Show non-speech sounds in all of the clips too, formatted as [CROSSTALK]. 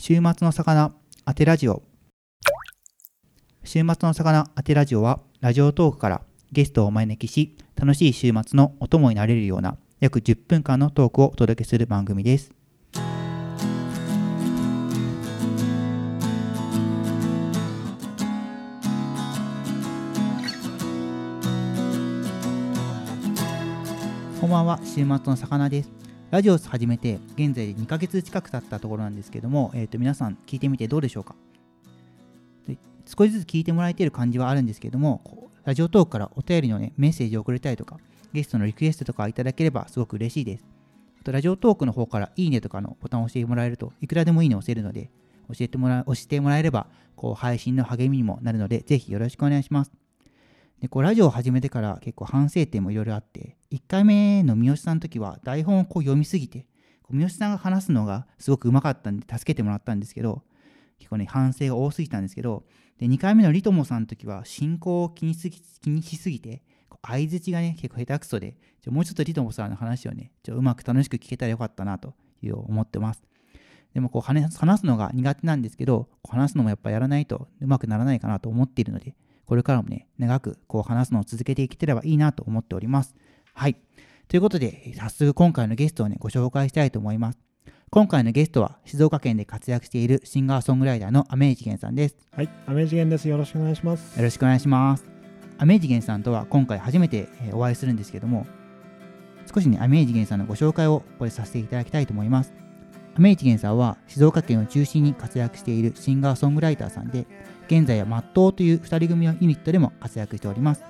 週末の魚当てラジオ。週末の魚当てラジオはラジオトークからゲストをお招きし楽しい週末のお供になれるような約10分間のトークをお届けする番組です。こんばんは週末の魚です。ラジオを始めて現在2ヶ月近く経ったところなんですけども、えー、と皆さん聞いてみてどうでしょうか？少しずつ聞いてもらえている感じはあるんですけどもラジオトークからお便りの、ね、メッセージを送れたりとかゲストのリクエストとかいただければすごく嬉しいです。あとラジオトークの方からいいねとかのボタンを押してもらえるといくらでもいいねを押せるので教えてもら押してもらえればこう配信の励みにもなるのでぜひよろしくお願いします。でこうラジオを始めてから結構反省点もいろいろあって1回目の三好さんの時は台本をこう読みすぎて三好さんが話すのがすごくうまかったんで助けてもらったんですけど結構ね反省が多すぎたんですけどで2回目のリトモさんの時は進行を気にすぎ気にしすぎて相づちがね結構下手くそでちょもうちょっとリトモさんの話をねちょうまく楽しく聞けたらよかったなという思ってます。でもこう話すのが苦手なんですけど話すのもやっぱやらないとうまくならないかなと思っているのでこれからもね、長くこう話すのを続けていけてればいいなと思っております。はい。ということで、早速今回のゲストをね、ご紹介したいと思います。今回のゲストは静岡県で活躍しているシンガーソングライターのアメージゲンさんです。はい、アメージゲンです。よろしくお願いします。よろしくお願いします。アメージゲンさんとは今回初めてお会いするんですけども、少しね、アメージゲンさんのご紹介をこれさせていただきたいと思います。アメージゲンさんは静岡県を中心に活躍しているシンガーソングライターさんで、現在はマットという2人組のユニットでも活躍しております。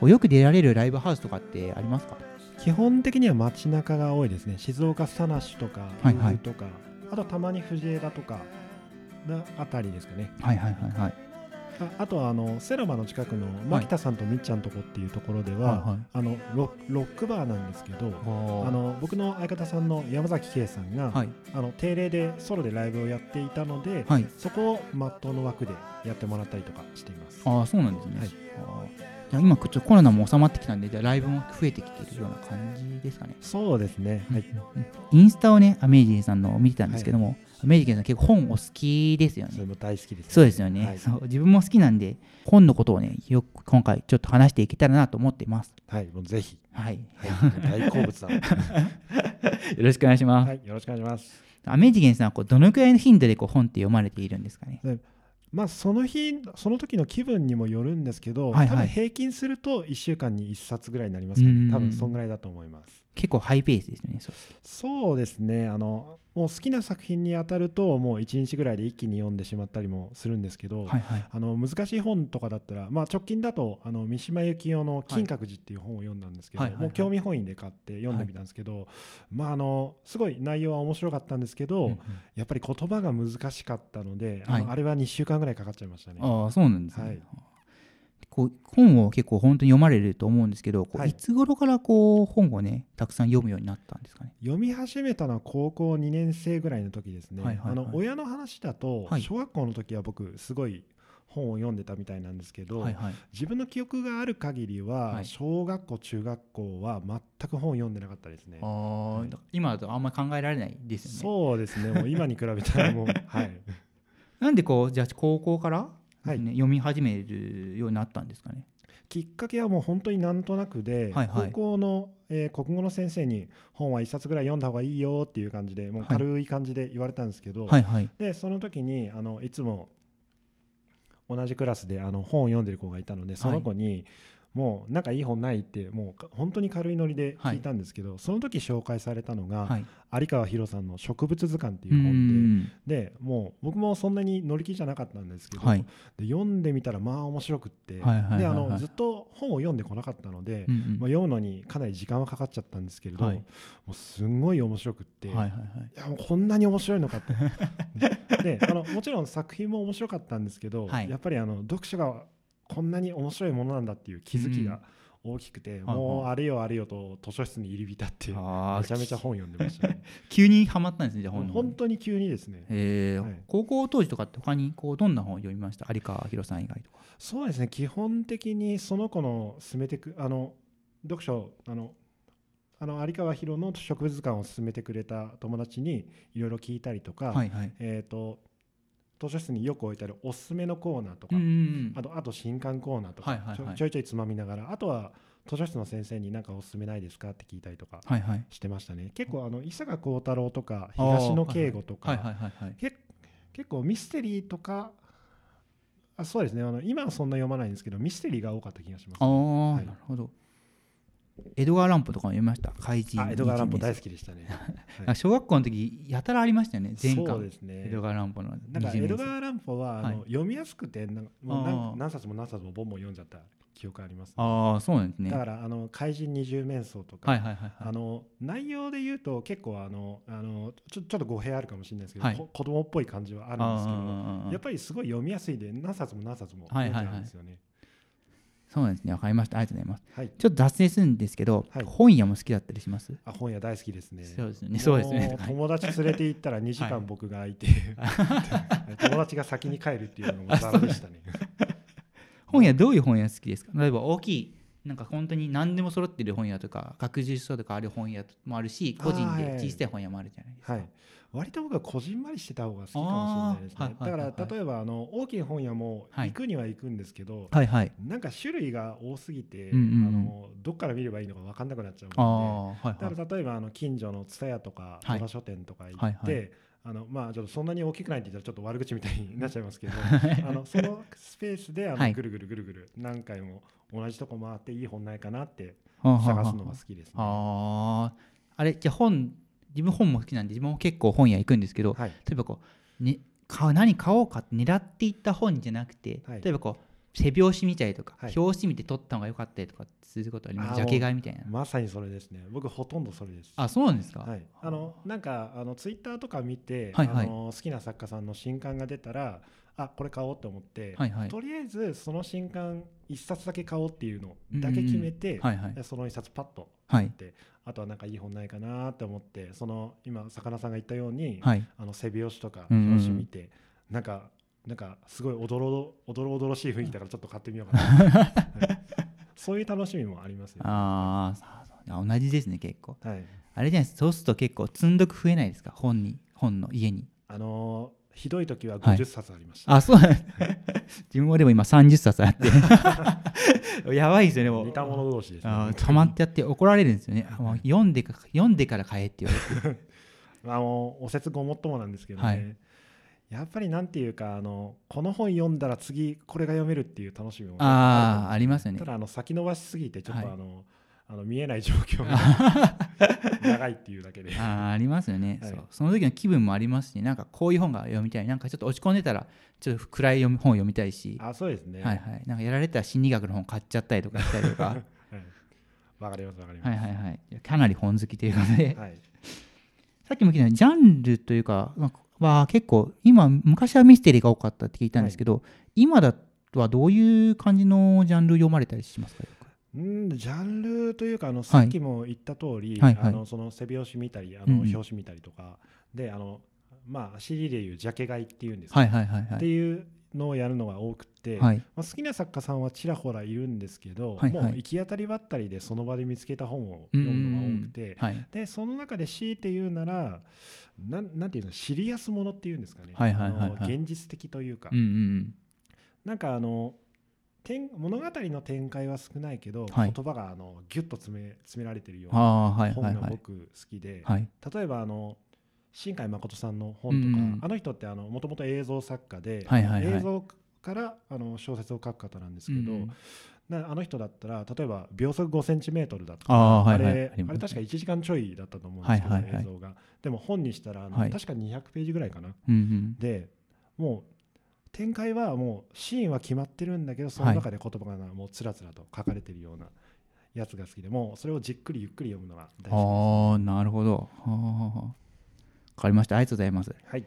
こうよく出られるライブハウスとかってありますか？基本的には街中が多いですね。静岡サナシとか、はいはい、とか、あとたまに藤枝とかのあたりですかね。はいはいはいはい。ああとはあのセラマの近くの牧田さんとみっちゃんとこっていうところでは、はいあのロロックバーなんですけどあの僕の相方さんの山崎圭さんが、はい、あの定例でソロでライブをやっていたので、はい、そこをマットの枠でやってもらったりとかしています。ああそうなんですね、はい、じゃ今ちょコロナも収まってきたんでじゃライブも増えてきているような感じですかね。そうですね、はい、インスタをねアメージさんの見てたんですけども、メリカンさん結構本お好きですよね。それも大好きです、ね、そうですよね、はい、そう自分も好きなんで本のことをねよく今回ちょっと話していけたらなと思っています。はい、もうぜひ。はい。はい、大好物だ。[LAUGHS] よろしくお願いします。はい、よろしくお願いします。アメジゲンさんはこうどのくらいの頻度でこう本って読まれているんですかね？まあ、その日その時の気分にもよるんですけど、はいはい、多分平均すると1週間に1冊ぐらいになりますかね多分そんぐらいだと思います結構ハイペースですねそうですね。あのもう好きな作品に当たるともう1日ぐらいで一気に読んでしまったりもするんですけど、はいはい、あの難しい本とかだったら、まあ、直近だとあの三島由紀夫の「金閣寺」っていう本を読んだんですけど、はい、もう興味本位で買って読んでみたんですけど、はい、まあ、あのすごい内容は面白かったんですけど、うんうん、やっぱり言葉が難しかったので、あのあれは2週間ぐらいかかっちゃいましたね。あそうなんですね、はいこう本を結構本当に読まれると思うんですけど、はい、いつ頃からこう本をねたくさん読むようになったんですかね？読み始めたのは高校2年生ぐらいの時ですね、はいはいはい、あの親の話だと、小学校の時は僕すごい本を読んでたみたいなんですけど、はいはい、自分の記憶がある限りは、小学校中学校は全く本を読んでなかったですね。あ、今だとあんまり考えられないですよね。そうですね。もう今に比べたらもうはい。[LAUGHS] なんでこうじゃあ高校からはい、読み始めるようになったんですかね。きっかけはもう本当になんとなくで、はいはい、高校の、えー、国語の先生に本は1冊ぐらい読んだ方がいいよっていう感じでもう軽い感じで言われたんですけど、はいはい、でその時にあのいつも同じクラスであの本を読んでる子がいたのでその子に、もうなんかいい本ないってもう本当に軽いノリで聞いたんですけど、はい、その時紹介されたのが、はい、有川博さんの「植物図鑑」っていう本ででもう僕もそんなに乗り気じゃなかったんですけど、はい、で読んでみたらまあ面白くって、であのずっと本を読んでこなかったので、うんうん、まあ、読むのにかなり時間はかかっちゃったんですけれど、もうすんごい面白くって、はいはいはい、いやもうこんなに面白いのかって。[LAUGHS] であのもちろん作品も面白かったんですけど、やっぱりあの読書がこんなに面白いものなんだっていう気づきが大きくて、うん、もうあれよあれよと図書室に入り浸ってめちゃめちゃ本読んでましたね。[LAUGHS] 急にはまったんですねじゃあ本本当に急にですね、えー。はい、高校当時とかって他にこうどんな本を読みました？有川博さん以外とか。そうですね。基本的にその子の進めていくあの読書あのあの有川博の植物図鑑を勧めてくれた友達にいろいろ聞いたりとか、はいはい、えっ、ー、と図書室によく置いてあるおすすめのコーナーとか、あとあと新刊コーナーとか、はいはいはい、ちょいちょいつまみながらあとは図書室の先生に何かおすすめないですかって聞いたりとかしてましたね、はいはい、結構あの伊坂幸太郎とか東野圭吾とか結構ミステリーとかあそうですね。あの今はそんな読まないんですけどミステリーが多かった気がします、ね、ああ、はい、なるほど江戸川乱歩とかも読みました？怪人江戸川乱歩大好きでしたね、[LAUGHS] はい、小学校の時やたらありましたよね前巻。そうですね。江戸川乱歩のなんか江戸川乱歩はあの、読みやすくてなんもう何冊も何冊もボンボン読んじゃった記憶あります、ね、ああそうなんですね。だからあの怪人二十面相とか、はいはいはいはい、あの内容で言うと結構あのあのちょちょっと語弊あるかもしれないですけど、はい、子供っぽい感じはあるんですけどやっぱりすごい読みやすいで何冊も何冊も読んじゃうんですよね、はいはいはいそうなんですね。わかりました。ありがとうございます。はい、ちょっと脱線するんですけど、はい、本屋も好きだったりします？あ本屋大好きですね。そうですね。そうですね。友達連れて行ったら [LAUGHS] 2時間僕が空いて、[LAUGHS] 友達が先に帰るっていうのもざらでしたね。[LAUGHS] 本屋どういう本屋好きですか？例えば大きいなんか本当に何でも揃ってる本屋とか学術書とかある本屋もあるし個人で小さい本屋もあるじゃないですか。はい割と僕はこじんまりしてた方が好きかもしれないですね。だから例えばあの大きい本屋も行くには行くんですけど、はいはい、なんか種類が多すぎて、あのどっから見ればいいのか分かんなくなっちゃうので、だから例えばあの近所の蔦屋とか戸田書店とか行って、あのまあ、ちょっとそんなに大きくないって言ったらちょっと悪口みたいになっちゃいますけど [LAUGHS] あのそのスペースであのぐるぐるぐるぐる何回も同じとこ回っていい本ないかなって探すのが好きですね。ああれじゃあ本自分本も好きなんで自分も結構本屋行くんですけど、はい、例えばこう、ね、買何買おうかって狙っていった本じゃなくて、はい、例えばこう背表紙見たりとか、はい、表紙見て撮った方が良かったりとかすることあります。ジャケ買いみたいな。まさにそれですね。僕ほとんどそれです。あそうなんですか、はい、あのなんかあのツイッターとか見て、はいはい、あの好きな作家さんの新刊が出たらあこれ買おうと思って、はいはい、とりあえずその新刊1冊だけ買おうっていうのだけ決めて、はいはい、その1冊パッと買って、はい、あとはなんかいい本ないかなって思ってその今魚さんが言ったように、はい、あの背表紙とか表紙見て、うんうん、なんかなんかすごいおどろおどろおどろしい雰囲気だからちょっと買ってみようかな、[LAUGHS] はい、そういう楽しみもありますよ、ね、ああ同じですね結構、はい、あれじゃないです。そうすると結構積んどく増えないですか？本に本の家に。あのーひどい時は50冊ありました、はい、あそうなん [LAUGHS] 自分もでも今30冊あって。[LAUGHS] やばいですよねもう。似た者同士です、ね、止まってやって怒られるんですよね。読んでか読んでから買えって言われて。[LAUGHS] あのお説ごもっともなんですけどね、はい。やっぱりなんていうかあのこの本読んだら次これが読めるっていう楽しみもあありますよね。ただあの先延ばしすぎてちょっとあの、はい、あの見えない状況が [LAUGHS] 長いっていうだけで。あありますよね、はい、そう。その時の気分もありますしなんかこういう本が読みたい。なんかちょっと落ち込んでたらちょっと暗い本を読みたいし。あそうですね。はいはい。なんかやられたら心理学の本買っちゃったりとか。したりとかわ、はい、かりますわかります。はいはいはい。かなり本好きということで、はい、さっきも聞いたジャンルというか、まあは結構今昔はミステリーが多かったって聞いたんですけど、はい、今だはどういう感じのジャンル読まれたりしますか？うんジャンルというかあのさっきも言った通り、はい、あのその背表紙見たりあの表紙見たりとか、うん、であのまあ CD でいうジャケ買いっていうんですか、はいはいはいはい、っていうのをやるのが多くて、はい、まあ、好きな作家さんはちらほらいるんですけど、はいはい、もう行き当たりばったりでその場で見つけた本を読むのが多くて、はい、でその中で強いて言うならなんなんていうのシリアスものっていうんですかね、はいはいはいはい、現実的というか、うんうん、なんかあの物語の展開は少ないけど、はい、言葉があのギュッと詰め詰められてるような本が僕好きで、はい。はいはい、例えばあの新海誠さんの本とか、うん、あの人ってもともと映像作家で、はいはいはい、映像からあの小説を書く方なんですけど、うん、あの人だったら例えば秒速5センチメートルだとかあ,、はいはい、あれあれ確か1時間ちょいだったと思うんですけど、はいはいはい、映像が。でも本にしたらあの、はい、確か200ページぐらいかな、うんうん、でもう展開はもうシーンは決まってるんだけどその中で言葉がもうつらつらと書かれてるようなやつが好きでもそれをじっくりゆっくり読むのが大好きです、ああなるほど。分かりました。ありがとうございます。はい。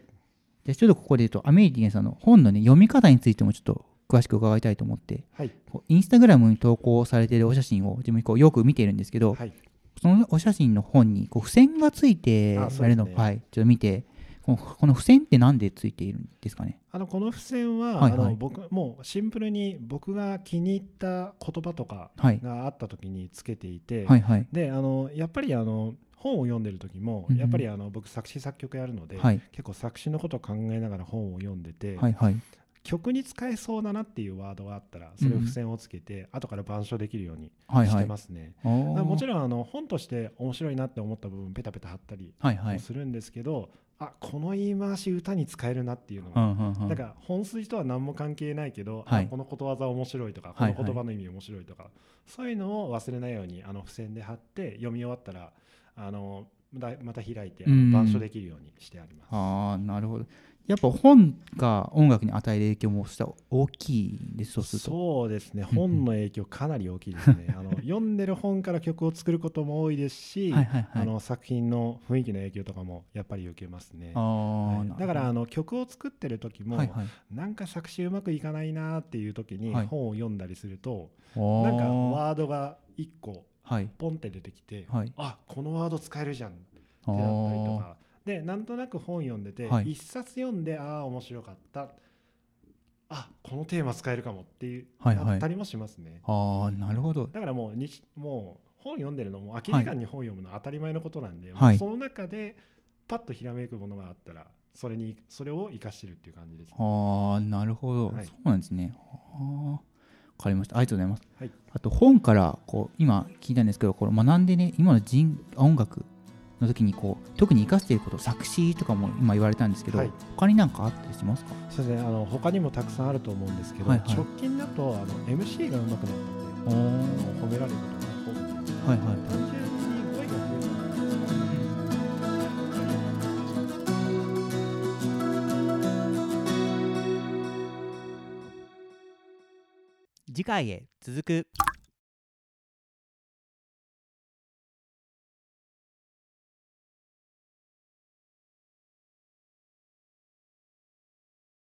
じゃちょっとここで言うとアメリティンさんの本のね読み方についてもちょっと詳しく伺いたいと思って、はい、インスタグラムに投稿されているお写真を自分こうよく見ているんですけど、はい、そのお写真の本にこう付箋がついているのを、ね、はい、ちょっと見てこの付箋って何でついているんですかね？あのこの付箋は、はいはい、あの僕もうシンプルに僕が気に入った言葉とかがあった時につけていて、はいはい、であのやっぱりあの本を読んでる時も、やっぱりあの僕作詞作曲やるので、はい、結構作詞のことを考えながら本を読んでて、はいはい、曲に使えそうだなっていうワードがあったらそれを付箋をつけて、後から板書できるようにしてますね、はいはい、もちろんあの本として面白いなって思った部分ペタペタ貼ったりもするんですけど、はいはい、あこの言い回し歌に使えるなっていうのが、だから本筋とは何も関係ないけど、はい、このことわざ面白いとかこの言葉の意味面白いとか、そういうのを忘れないようにあの付箋で貼って読み終わったらあのまた開いて板書できるようにしてあります。あなるほどやっぱ本が音楽に与える影響もした大きいですそうですね。本の影響かなり大きいですね。[LAUGHS] あの読んでる本から曲を作ることも多いですし、はいはいはい、あの作品の雰囲気の影響とかもやっぱり受けますね、はい、だからあの曲を作ってる時も、はいはい、なんか作詞うまくいかないなっていう時に本を読んだりすると、はい、なんかワードが1個ポンって出てきて、はい、あこのワード使えるじゃんってなったりとかでなんとなく本読んでて、はい、1冊読んでああ面白かった。あこのテーマ使えるかもっていう、はいはい、あったりもしますね。ああなるほど。だからもうにもう本読んでるのも空き時間に本読むのは当たり前のことなんで、はい、その中でパッとひらめくものがあったらそれにそれを生かしてるっていう感じです、ね、ああなるほど、はい、そうなんですね。あわかりました。ありがとうございます。はい、あと本からこう今聞いたんですけど、これ学んでね、今の人音楽の時にこう特に生かしていること作詞とかも今言われたんですけど、はい、他に何かあったりしますか？そうですね。あの他にもたくさんあると思うんですけど、はいはい、直近だとあの MC が上手くなったんで褒められることが多くて、はいはい、次回へ続く。